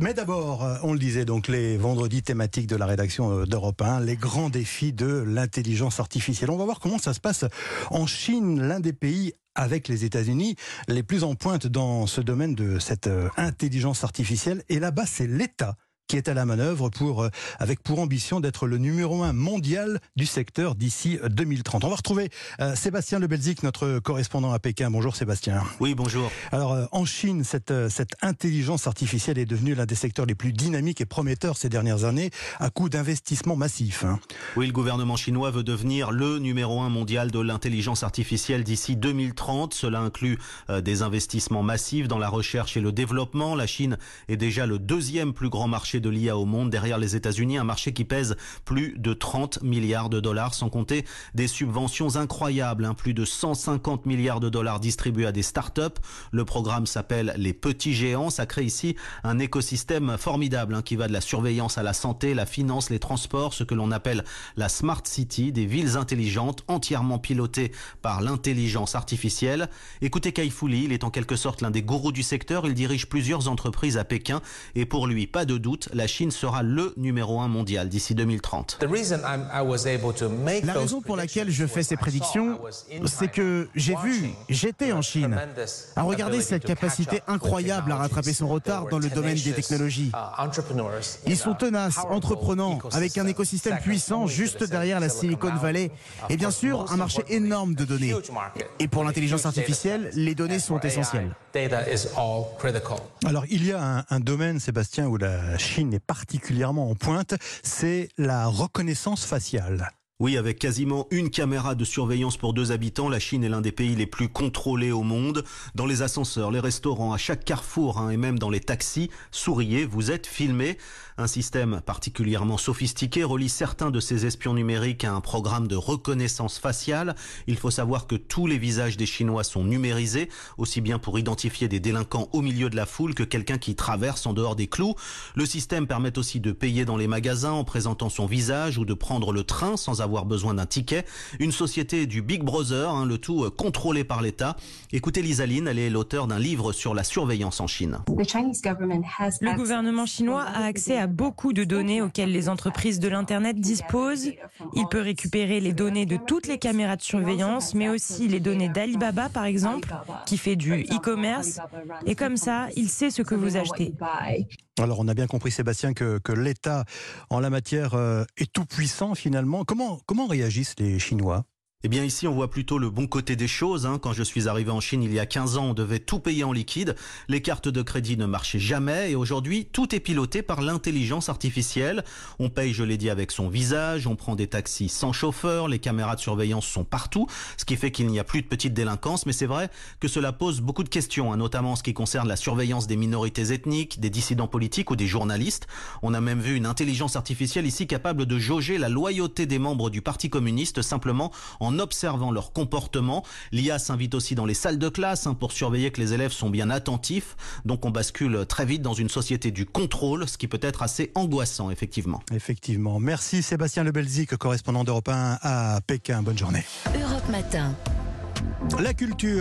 Mais d'abord, euh, on le disait, donc les vendredis thématiques de la rédaction euh, d'Europe 1, les grands défis de l'intelligence artificielle. On va voir comment ça se passe en Chine, l'un des pays avec les États-Unis les plus en pointe dans ce domaine de cette euh, intelligence artificielle. Et là-bas, c'est l'État qui est à la manœuvre pour, euh, avec pour ambition d'être le numéro un mondial du secteur d'ici 2030. On va retrouver euh, Sébastien Lebelzik, notre correspondant à Pékin. Bonjour Sébastien. Oui, bonjour. Alors euh, en Chine, cette, cette intelligence artificielle est devenue l'un des secteurs les plus dynamiques et prometteurs ces dernières années à coup d'investissements massifs. Hein. Oui, le gouvernement chinois veut devenir le numéro un mondial de l'intelligence artificielle d'ici 2030. Cela inclut des investissements massifs dans la recherche et le développement. La Chine est déjà le deuxième plus grand marché de l'IA au monde, derrière les États-Unis, un marché qui pèse plus de 30 milliards de dollars, sans compter des subventions incroyables, hein, plus de 150 milliards de dollars distribués à des start-up. Le programme s'appelle Les Petits Géants. Ça crée ici un écosystème formidable hein, qui va de la surveillance à la santé, la finance, les transports, ce que l'on appelle la Smart City, des villes intelligentes entièrement pilotées par l'intelligence artificielle. Écoutez Kai il est en quelque sorte l'un des gourous du secteur. Il dirige plusieurs entreprises à Pékin et pour lui, pas de doute, la Chine sera le numéro un mondial d'ici 2030. La raison pour laquelle je fais ces prédictions, c'est que j'ai vu, j'étais en Chine, à regarder cette capacité incroyable à rattraper son retard dans le domaine des technologies. Ils sont tenaces, entreprenants, avec un écosystème puissant juste derrière la Silicon Valley et bien sûr un marché énorme de données. Et pour l'intelligence artificielle, les données sont essentielles. Alors il y a un, un domaine, Sébastien, où la Chine est particulièrement en pointe, c'est la reconnaissance faciale. Oui, avec quasiment une caméra de surveillance pour deux habitants, la Chine est l'un des pays les plus contrôlés au monde. Dans les ascenseurs, les restaurants, à chaque carrefour hein, et même dans les taxis, souriez, vous êtes filmé. Un système particulièrement sophistiqué relie certains de ces espions numériques à un programme de reconnaissance faciale. Il faut savoir que tous les visages des Chinois sont numérisés, aussi bien pour identifier des délinquants au milieu de la foule que quelqu'un qui traverse en dehors des clous. Le système permet aussi de payer dans les magasins en présentant son visage ou de prendre le train sans avoir avoir besoin d'un ticket. Une société du Big Brother, hein, le tout euh, contrôlé par l'État. Écoutez Lisaline, elle est l'auteur d'un livre sur la surveillance en Chine. Le gouvernement chinois a accès à beaucoup de données auxquelles les entreprises de l'Internet disposent. Il peut récupérer les données de toutes les caméras de surveillance, mais aussi les données d'Alibaba, par exemple, qui fait du e-commerce. Et comme ça, il sait ce que vous achetez. Alors on a bien compris Sébastien que, l'État en la matière euh, est tout puissant finalement. Comment réagissent les Chinois? Eh bien ici on voit plutôt le bon côté des choses. Hein. Quand je suis arrivé en Chine il y a 15 ans, on devait tout payer en liquide. Les cartes de crédit ne marchaient jamais et aujourd'hui tout est piloté par l'intelligence artificielle. On paye, je l'ai dit, avec son visage, on prend des taxis sans chauffeur, les caméras de surveillance sont partout, ce qui fait qu'il n'y a plus de petite délinquance. Mais c'est vrai que cela pose beaucoup de questions, hein, notamment en ce qui concerne la surveillance des minorités ethniques, des dissidents politiques ou des journalistes. On a même vu une intelligence artificielle ici capable de jauger la loyauté des membres du Parti communiste simplement en en observant leur comportement. L'IA s'invite aussi dans les salles de classe hein, pour surveiller que les élèves sont bien attentifs. Donc on bascule très vite dans une société du contrôle, ce qui peut être assez angoissant, effectivement. Effectivement. Merci Sébastien Lebelzik, correspondant d'Europe 1 à Pékin. Bonne journée. Europe Matin. La culture.